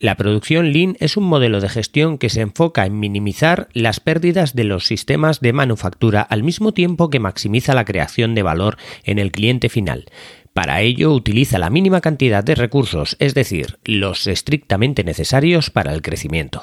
La producción Lean es un modelo de gestión que se enfoca en minimizar las pérdidas de los sistemas de manufactura al mismo tiempo que maximiza la creación de valor en el cliente final. Para ello utiliza la mínima cantidad de recursos, es decir, los estrictamente necesarios para el crecimiento.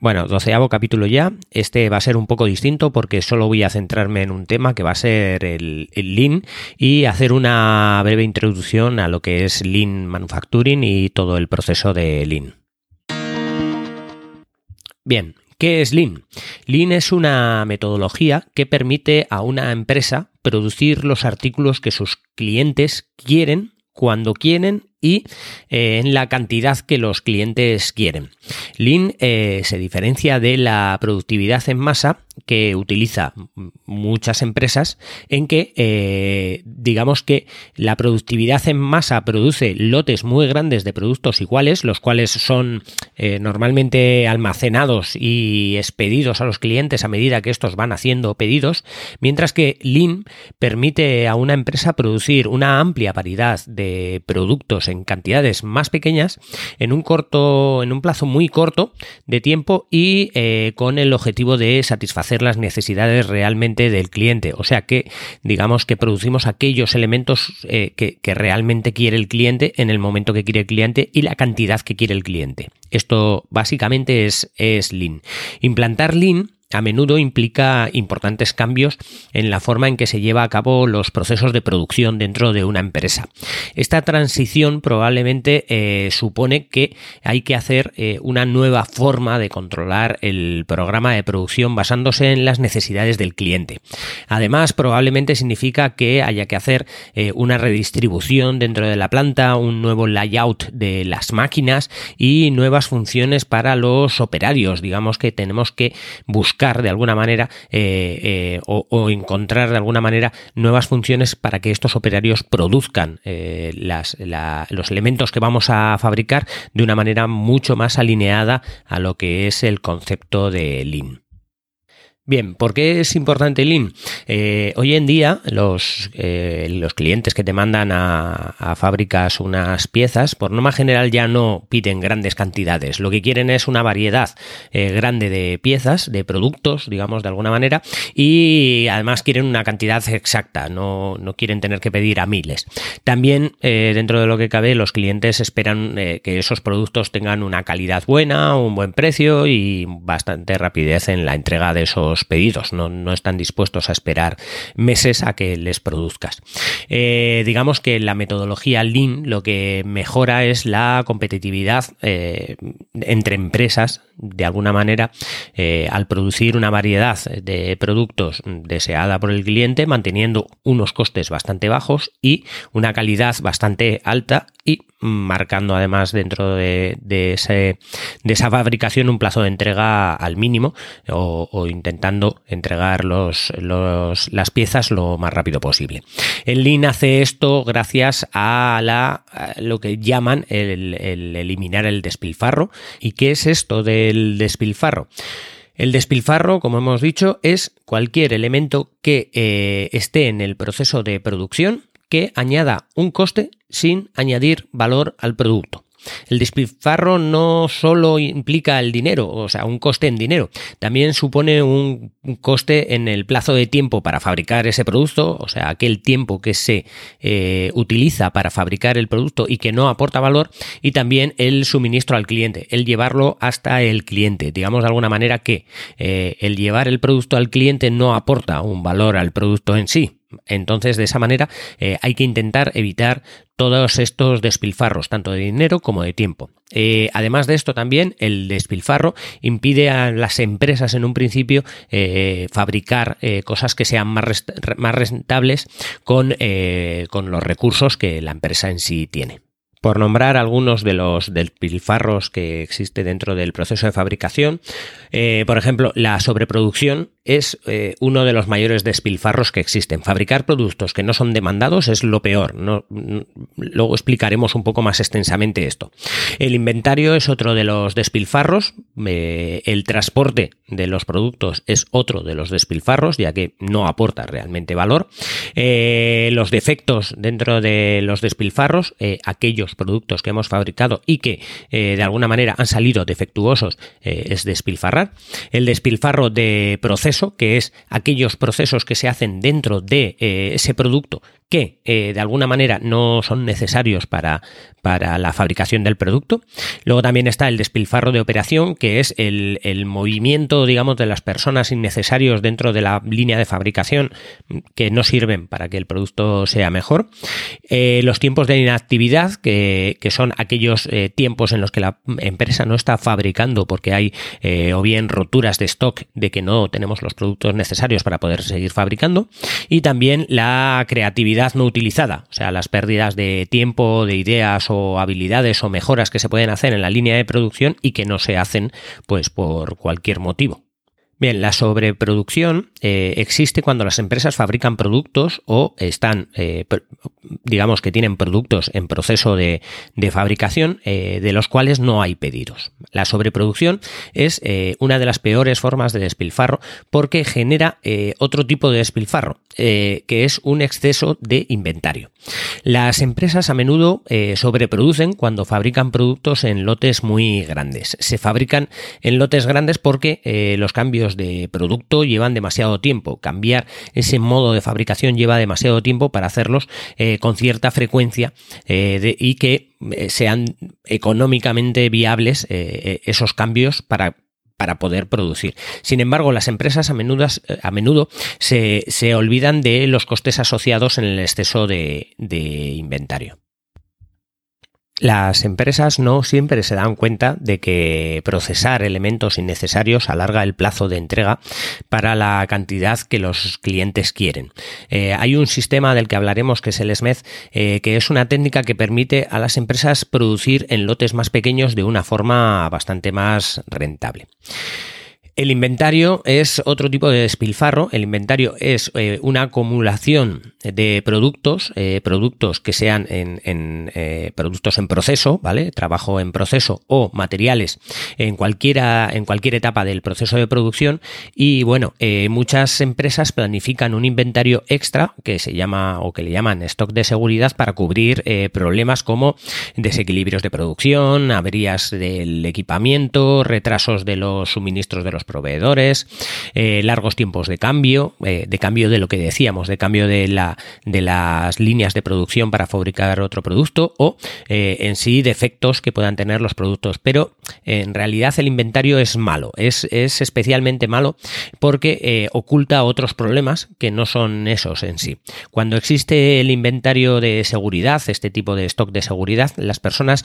Bueno, doceavo capítulo ya. Este va a ser un poco distinto porque solo voy a centrarme en un tema que va a ser el, Lean y hacer una breve introducción a lo que es Lean Manufacturing y todo el proceso de Lean. Bien, ¿Qué es Lean? Lean es una metodología que permite a una empresa producir los artículos que sus clientes quieren, cuando quieren y eh, en la cantidad que los clientes quieren. Lean eh, se diferencia de la productividad en masa que utiliza muchas empresas en que eh, digamos que la productividad en masa produce lotes muy grandes de productos iguales, los cuales son normalmente almacenados y expedidos a los clientes a medida que estos van haciendo pedidos, mientras que Lean permite a una empresa producir una amplia variedad de productos en cantidades más pequeñas en un corto, en un plazo muy corto de tiempo y eh, con el objetivo de satisfacer las necesidades realmente del cliente. O sea que digamos que producimos aquellos elementos eh, que, que realmente quiere el cliente en el momento que quiere el cliente y la cantidad que quiere el cliente. Esto básicamente es, es Lean. Implantar Lean a menudo implica importantes cambios en la forma en que se lleva a cabo los procesos de producción dentro de una empresa. Esta transición probablemente eh, supone que hay que hacer eh, una nueva forma de controlar el programa de producción basándose en las necesidades del cliente. Además, probablemente significa que haya que hacer eh, una redistribución dentro de la planta, un nuevo layout de las máquinas y nuevas funciones para los operarios. Digamos que tenemos que buscar de alguna manera eh, eh, o, encontrar de alguna manera nuevas funciones para que estos operarios produzcan eh, los elementos que vamos a fabricar de una manera mucho más alineada a lo que es el concepto de Lean. Bien, ¿por qué es importante Lean? Eh, hoy en día los, eh, los clientes que te mandan a, fábricas unas piezas, por norma general ya no piden grandes cantidades. Lo que quieren es una variedad eh, grande de piezas, de productos, digamos, de alguna manera, y además quieren una cantidad exacta, no, no quieren tener que pedir a miles. También, dentro de lo que cabe, los clientes esperan que esos productos tengan una calidad buena, un buen precio y bastante rapidez en la entrega de esos pedidos, no, están dispuestos a esperar meses a que les produzcas. Eh, digamos que la metodología Lean lo que mejora es la competitividad eh, entre empresas, de alguna manera, eh, al producir una variedad de productos deseada por el cliente, manteniendo unos costes bastante bajos y una calidad bastante alta y marcando además dentro de, ese, de esa fabricación un plazo de entrega al mínimo o, intentando entregar los, las piezas lo más rápido posible. El Lean hace esto gracias a, la, lo que llaman el, eliminar el despilfarro. ¿Y qué es esto del despilfarro? El despilfarro, como hemos dicho, es cualquier elemento que eh, esté en el proceso de producción que añada un coste sin añadir valor al producto. El despilfarro no solo implica el dinero, o sea, un coste en dinero, también supone un coste en el plazo de tiempo para fabricar ese producto, o sea, aquel tiempo que se eh, utiliza para fabricar el producto y que no aporta valor, y también el suministro al cliente, el llevarlo hasta el cliente. Digamos de alguna manera que eh, el llevar el producto al cliente no aporta un valor al producto en sí, Entonces, de esa manera, eh, hay que intentar evitar todos estos despilfarros, tanto de dinero como de tiempo. Eh, además de esto, también el despilfarro impide a las empresas en un principio eh, fabricar cosas que sean más, más rentables con, con los recursos que la empresa en sí tiene. Por nombrar algunos de los despilfarros que existe dentro del proceso de fabricación, por ejemplo, la sobreproducción es eh, uno de los mayores despilfarros que existen. Fabricar productos que no son demandados es lo peor. No, luego explicaremos un poco más extensamente esto. El inventario es otro de los despilfarros. Eh, el transporte de los productos es otro de los despilfarros, ya que no aporta realmente valor. Eh, los defectos dentro de los despilfarros, aquellos productos que hemos fabricado y que de alguna manera han salido defectuosos, es despilfarrar. El despilfarro de procesos que es aquellos procesos que se hacen dentro de eh, ese producto que eh, de alguna manera no son necesarios para, para, la fabricación del producto. Luego también está el despilfarro de operación, que es el, movimiento, digamos, de las personas innecesarios dentro de la línea de fabricación que no sirven para que el producto sea mejor. Eh, los tiempos de inactividad, que, son aquellos eh, tiempos en los que la empresa no está fabricando porque hay o bien roturas de stock de que no tenemos los productos necesarios para poder seguir fabricando. Y también la creatividad no utilizada, o sea, las pérdidas de tiempo, de ideas o habilidades o mejoras que se pueden hacer en la línea de producción y que no se hacen pues por cualquier motivo. Bien, la sobreproducción eh, existe cuando las empresas fabrican productos o están, eh, digamos que tienen productos en proceso de, fabricación eh, de los cuales no hay pedidos. La sobreproducción es una de las peores formas de despilfarro porque genera otro tipo de despilfarro, que es un exceso de inventario. Las empresas a menudo sobreproducen cuando fabrican productos en lotes muy grandes. Se fabrican en lotes grandes porque los cambios de producto llevan demasiado tiempo. Cambiar ese modo de fabricación lleva demasiado tiempo para hacerlos eh, con cierta frecuencia eh, y que eh, sean económicamente viables esos cambios para para poder producir. Sin embargo, las empresas a menudo, a menudo se, se, olvidan de los costes asociados en el exceso de inventario. Las empresas no siempre se dan cuenta de que procesar elementos innecesarios alarga el plazo de entrega para la cantidad que los clientes quieren. Eh, hay un sistema del que hablaremos que es el SMED, eh, que es una técnica que permite a las empresas producir en lotes más pequeños de una forma bastante más rentable. El inventario es otro tipo de despilfarro. El inventario es eh, una acumulación de productos, eh, productos que sean en, eh, productos en proceso, ¿vale? Trabajo en proceso o materiales en cualquiera, en cualquier etapa del proceso de producción. Y bueno, muchas empresas planifican un inventario extra que se llama o que le llaman stock de seguridad para cubrir problemas como desequilibrios de producción, averías del equipamiento, retrasos de los suministros de los proveedores, eh, largos tiempos de cambio, eh, de cambio de lo que decíamos, de cambio de, la, de las líneas de producción para fabricar otro producto o eh, en sí defectos que puedan tener los productos. Pero en realidad el inventario es malo, es, es especialmente malo porque oculta otros problemas que no son esos en sí. Cuando existe el inventario de seguridad, este tipo de stock de seguridad, las personas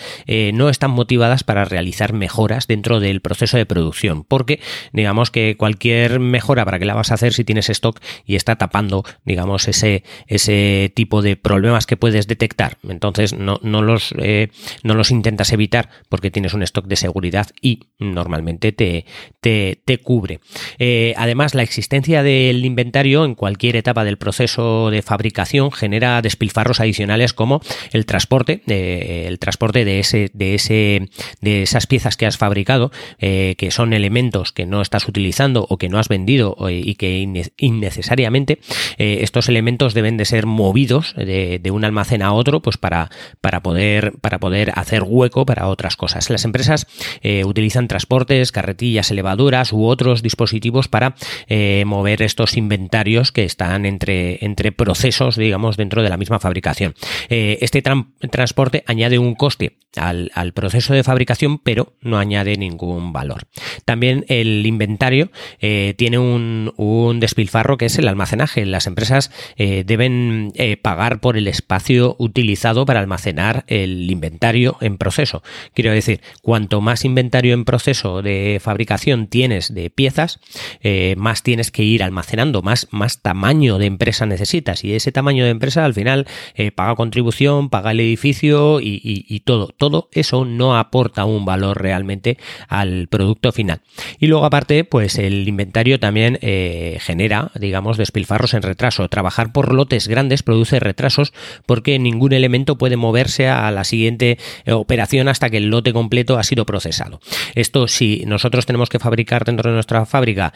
no están motivadas para realizar mejoras dentro del proceso de producción porque digamos que cualquier mejora para que la vas a hacer si tienes stock y está tapando, digamos, ese, ese tipo de problemas que puedes detectar. Entonces no, no, los, eh, no los intentas evitar porque tienes un stock de seguridad y normalmente te, te, cubre. Eh, además, la existencia del inventario en cualquier etapa del proceso de fabricación genera despilfarros adicionales como el transporte, eh, el transporte de ese, de ese, de esas piezas que has fabricado, que son elementos que no estás utilizando o que no has vendido y que innecesariamente eh, estos elementos deben de ser movidos de, un almacén a otro pues para, para, poder, para poder hacer hueco para otras cosas. Las empresas eh, utilizan transportes, carretillas, elevadoras u otros dispositivos para eh, mover estos inventarios que están entre, entre procesos, digamos, dentro de la misma fabricación. este transporte añade un coste al, al proceso de fabricación, pero no añade ningún valor. También el inventario eh, tiene un, despilfarro que es el almacenaje. Las empresas eh, deben eh, pagar por el espacio utilizado para almacenar el inventario en proceso. Quiero decir, cuanto más inventario en proceso de fabricación tienes de piezas, más tienes que ir almacenando, más, más tamaño de empresa necesitas. Y ese tamaño de empresa al final paga contribución, paga el edificio y, y todo. Todo eso no aporta un valor realmente al producto final. Y luego aparte, pues el inventario también eh, genera, digamos, despilfarros en retraso. Trabajar por lotes grandes produce retrasos porque ningún elemento puede moverse a la siguiente eh, operación hasta que el lote completo ha sido procesado. Esto si nosotros tenemos que fabricar dentro de nuestra fábrica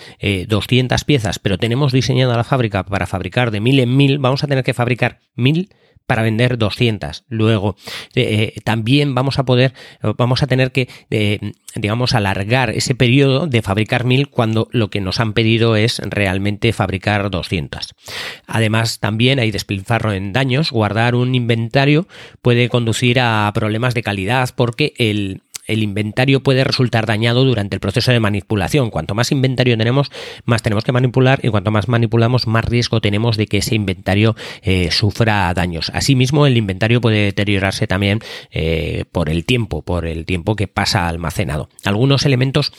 200 eh, piezas, pero tenemos diseñada la fábrica para fabricar de mil en mil, vamos a tener que fabricar mil para vender 200. Luego, eh, eh, también vamos a poder, vamos a tener que, eh, digamos, alargar ese periodo de fabricar 1000 cuando lo que nos han pedido es realmente fabricar 200. Además, también hay despilfarro en daños. Guardar un inventario puede conducir a problemas de calidad porque el, el inventario puede resultar dañado durante el proceso de manipulación. Cuanto más inventario tenemos, más tenemos que manipular y cuanto más manipulamos, más riesgo tenemos de que ese inventario eh, sufra daños. Asimismo, el inventario puede deteriorarse también eh, por el tiempo, por el tiempo que pasa almacenado. Algunos elementos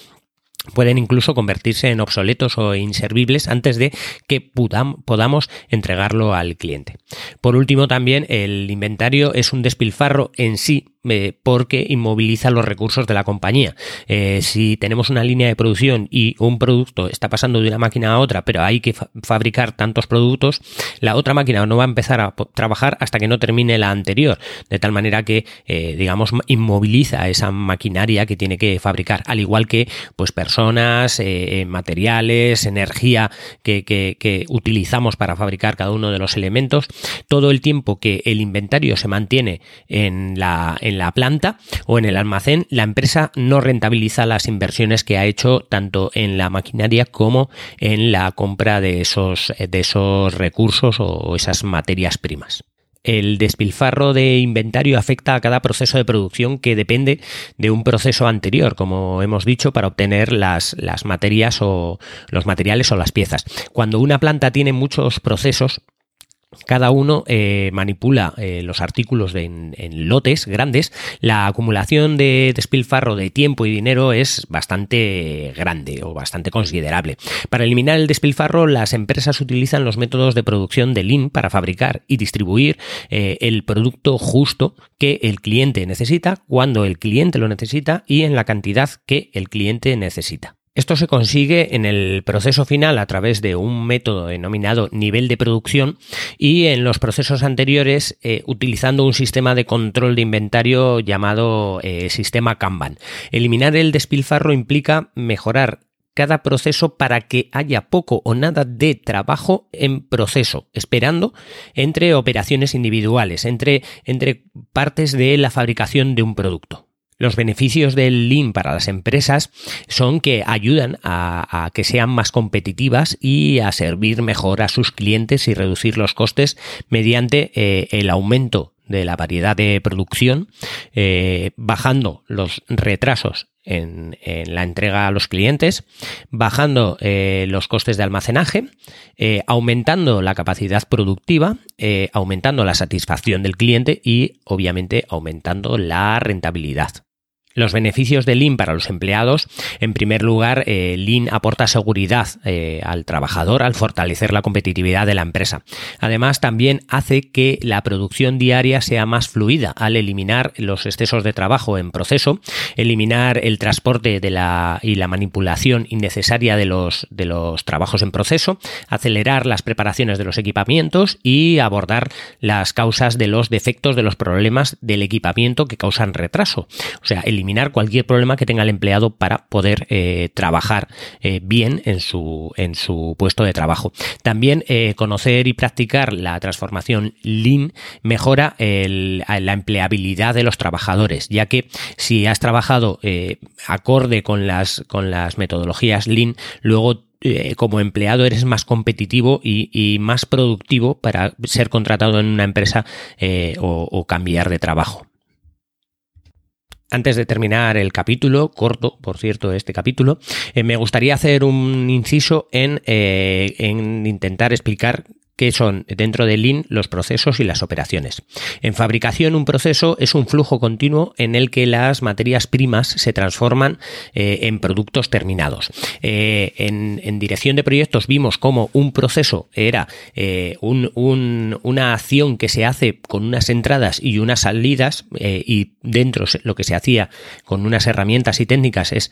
pueden incluso convertirse en obsoletos o inservibles antes de que podamos entregarlo al cliente. Por último, también el inventario es un despilfarro en sí eh, porque inmoviliza los recursos de la compañía. Eh, si tenemos una línea de producción y un producto está pasando de una máquina a otra, pero hay que fabricar tantos productos, la otra máquina no va a empezar a trabajar hasta que no termine la anterior, de tal manera que, eh, digamos, inmoviliza esa maquinaria que tiene que fabricar, al igual que, pues, personas, materiales, energía que, que utilizamos para fabricar cada uno de los elementos, todo el tiempo que el inventario se mantiene en la la planta o en el almacén, la empresa no rentabiliza las inversiones que ha hecho tanto en la maquinaria como en la compra de esos, de esos recursos o esas materias primas. El despilfarro de inventario afecta a cada proceso de producción que depende de un proceso anterior, como hemos dicho, para obtener las, las materias o los materiales o las piezas. Cuando una planta tiene muchos procesos, cada uno eh, manipula eh, los artículos en, lotes grandes, la acumulación de despilfarro de tiempo y dinero es bastante grande o bastante considerable. Para eliminar el despilfarro, las empresas utilizan los métodos de producción de Lean para fabricar y distribuir eh, el producto justo que el cliente necesita, cuando el cliente lo necesita y en la cantidad que el cliente necesita. Esto se consigue en el proceso final a través de un método denominado nivel de producción y en los procesos anteriores eh, utilizando un sistema de control de inventario llamado eh, sistema Kanban. Eliminar el despilfarro implica mejorar cada proceso para que haya poco o nada de trabajo en proceso, esperando entre operaciones individuales, entre, entre partes de la fabricación de un producto. Los beneficios del Lean para las empresas son que ayudan a, que sean más competitivas y a servir mejor a sus clientes y reducir los costes mediante eh, el aumento de la variedad de producción, eh, bajando los retrasos en, la entrega a los clientes, bajando eh, los costes de almacenaje, aumentando la capacidad productiva, aumentando la satisfacción del cliente y obviamente aumentando la rentabilidad. Los beneficios de Lean para los empleados, en primer lugar, eh, Lean aporta seguridad eh, al trabajador al fortalecer la competitividad de la empresa. Además, también hace que la producción diaria sea más fluida al eliminar los excesos de trabajo en proceso, eliminar el transporte de la, y la manipulación innecesaria de los, de los trabajos en proceso, acelerar las preparaciones de los equipamientos y abordar las causas de los defectos de los problemas del equipamiento que causan retraso. O sea, el eliminar cualquier problema que tenga el empleado para poder eh, trabajar eh, bien en su, en su puesto de trabajo. También eh, conocer y practicar la transformación Lean mejora la empleabilidad de los trabajadores, ya que si has trabajado acorde con las, con las metodologías Lean, luego como empleado eres más competitivo y, más productivo para ser contratado en una empresa o, cambiar de trabajo. Antes de terminar el capítulo, corto, por cierto, este capítulo, eh, me gustaría hacer un inciso en, eh, en intentar explicar que son dentro de Lean los procesos y las operaciones. En fabricación un proceso es un flujo continuo en el que las materias primas se transforman eh, en productos terminados. Eh, en, dirección de proyectos vimos cómo un proceso era eh, una acción que se hace con unas entradas y unas salidas y dentro lo que se hacía con unas herramientas y técnicas es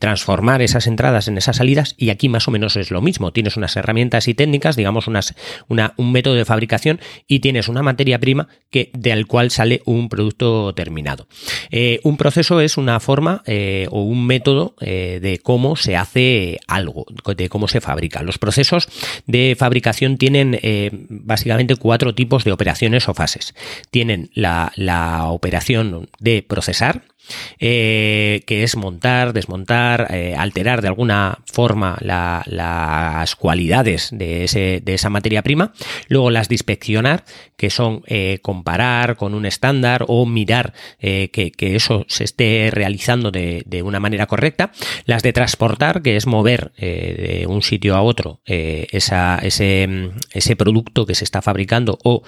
transformar esas entradas en esas salidas y aquí más o menos es lo mismo. Tienes unas herramientas y técnicas, digamos unas un método de fabricación y tienes una materia prima que, del cual sale un producto terminado. Eh, un proceso es una forma eh, o un método eh, de cómo se hace algo, de cómo se fabrica. Los procesos de fabricación tienen básicamente cuatro tipos de operaciones o fases. Tienen la, la operación de procesar, eh, que es montar, desmontar, eh, alterar de alguna forma las cualidades de, ese, de, esa materia prima, luego las de inspeccionar, que son eh, comparar con un estándar o mirar que, eso se esté realizando de, de, una manera correcta, las de transportar, que es mover de un sitio a otro esa, ese, ese producto que se está fabricando o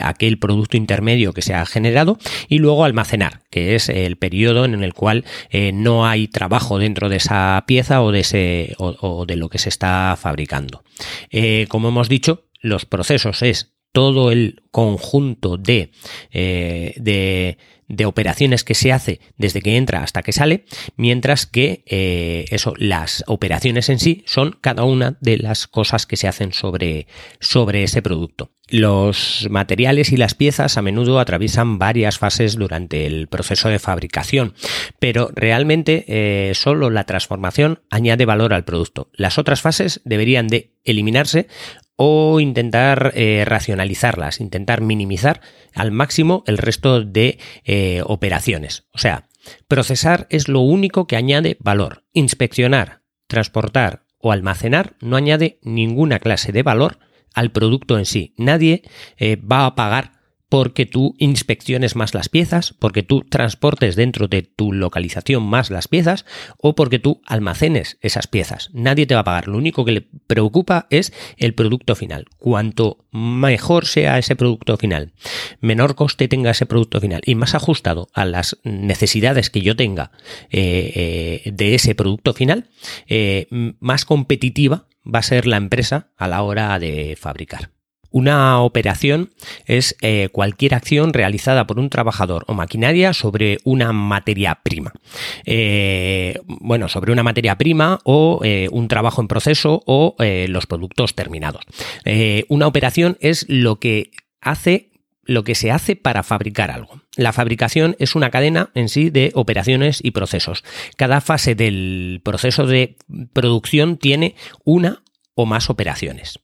aquel producto intermedio que se ha generado, y luego almacenar, que es el periodo periodo en el cual eh, no hay trabajo dentro de esa pieza o de, ese, o, de lo que se está fabricando. Eh, como hemos dicho, los procesos es todo el conjunto de, eh, de, de, operaciones que se hace desde que entra hasta que sale, mientras que eso, las operaciones en sí son cada una de las cosas que se hacen sobre, sobre ese producto. Los materiales y las piezas a menudo atraviesan varias fases durante el proceso de fabricación, pero realmente eh, solo la transformación añade valor al producto. Las otras fases deberían de eliminarse o intentar eh, racionalizarlas, intentar minimizar al máximo el resto de eh, operaciones. O sea, procesar es lo único que añade valor. Inspeccionar, transportar o almacenar no añade ninguna clase de valor al producto en sí. Nadie eh, va a pagar porque tú inspecciones más las piezas, porque tú transportes dentro de tu localización más las piezas o porque tú almacenes esas piezas. Nadie te va a pagar. Lo único que le preocupa es el producto final. Cuanto mejor sea ese producto final, menor coste tenga ese producto final y más ajustado a las necesidades que yo tenga eh, eh, de ese producto final, más competitiva va a ser la empresa a la hora de fabricar. Una operación es eh, cualquier acción realizada por un trabajador o maquinaria sobre una materia prima. Eh, bueno, sobre una materia prima o eh, un trabajo en proceso o los productos terminados. una operación es lo que hace lo que se hace para fabricar algo. La fabricación es una cadena en sí de operaciones y procesos. Cada fase del proceso de producción tiene una o más operaciones.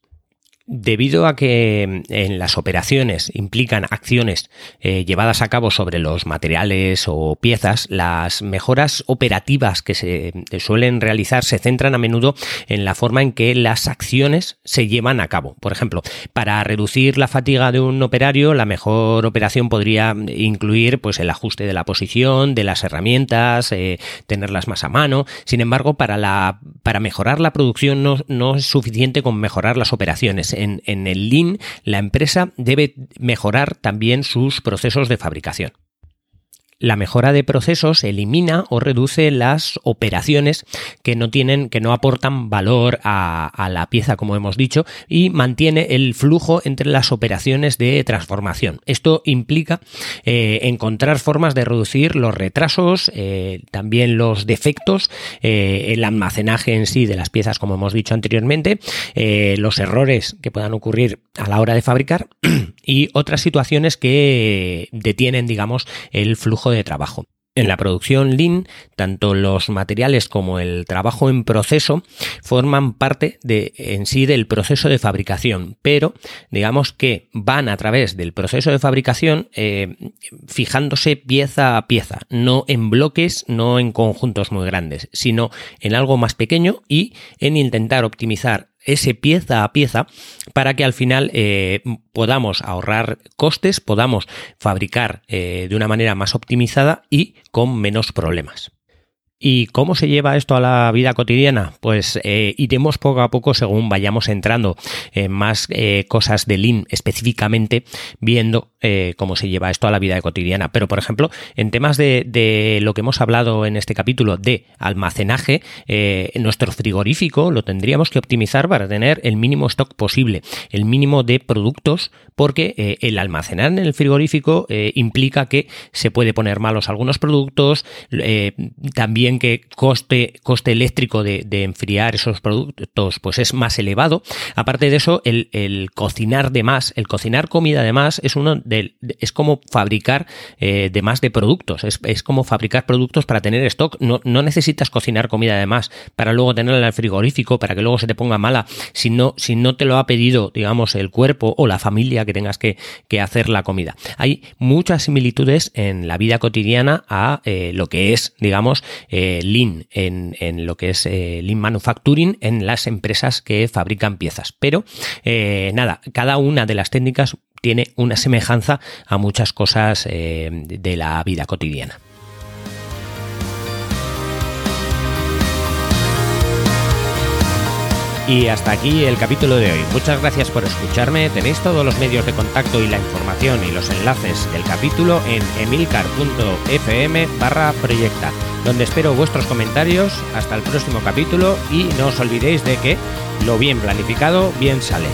Debido a que mm, en las operaciones implican acciones eh, llevadas a cabo sobre los materiales o piezas, las mejoras operativas que se eh, suelen realizar se centran a menudo en la forma en que las acciones se llevan a cabo. Por ejemplo, para reducir la fatiga de un operario, la mejor operación podría incluir pues, el ajuste de la posición, de las herramientas, eh, tenerlas más a mano. Sin embargo, para, la, para mejorar la producción no, no es suficiente con mejorar las operaciones en, el Lean, la empresa debe mejorar también sus procesos de fabricación. La mejora de procesos elimina o reduce las operaciones que no tienen, que no aportan valor a, la pieza, como hemos dicho, y mantiene el flujo entre las operaciones de transformación. Esto implica eh, encontrar formas de reducir los retrasos, eh, también los defectos, eh, el almacenaje en sí de las piezas, como hemos dicho anteriormente, los errores que puedan ocurrir a la hora de fabricar y otras situaciones que detienen, digamos, el flujo de trabajo. En la producción Lean, tanto los materiales como el trabajo en proceso forman parte de, en sí del proceso de fabricación, pero digamos que van a través del proceso de fabricación eh, fijándose pieza a pieza, no en bloques, no en conjuntos muy grandes, sino en algo más pequeño y en intentar optimizar ese pieza a pieza para que al final eh, podamos ahorrar costes, podamos fabricar eh, de una manera más optimizada y con menos problemas. ¿Y cómo se lleva esto a la vida cotidiana? Pues eh, iremos poco a poco según vayamos entrando en más eh, cosas de Lean específicamente, viendo eh, cómo se lleva esto a la vida cotidiana. Pero, por ejemplo, en temas de, lo que hemos hablado en este capítulo de almacenaje, nuestro frigorífico lo tendríamos que optimizar para tener el mínimo stock posible, el mínimo de productos, porque el almacenar en el frigorífico implica que se puede poner malos algunos productos, también que coste, coste eléctrico de, enfriar esos productos pues es más elevado. Aparte de eso, el, cocinar de más, el cocinar comida de más es uno de, es como fabricar eh, de más de productos, es, como fabricar productos para tener stock. No, no, necesitas cocinar comida de más para luego tenerla en el frigorífico, para que luego se te ponga mala, si no, si no te lo ha pedido, digamos, el cuerpo o la familia que tengas que, hacer la comida. Hay muchas similitudes en la vida cotidiana a eh, lo que es, digamos, eh, Lean en, lo que es eh, Lean Manufacturing en las empresas que fabrican piezas. Pero eh, nada, cada una de las técnicas tiene una semejanza a muchas cosas de la vida cotidiana. Y hasta aquí el capítulo de hoy. Muchas gracias por escucharme. Tenéis todos los medios de contacto y la información y los enlaces del capítulo en emilcar.fm barra proyecta, donde espero vuestros comentarios. Hasta el próximo capítulo y no os olvidéis de que lo bien planificado bien sale.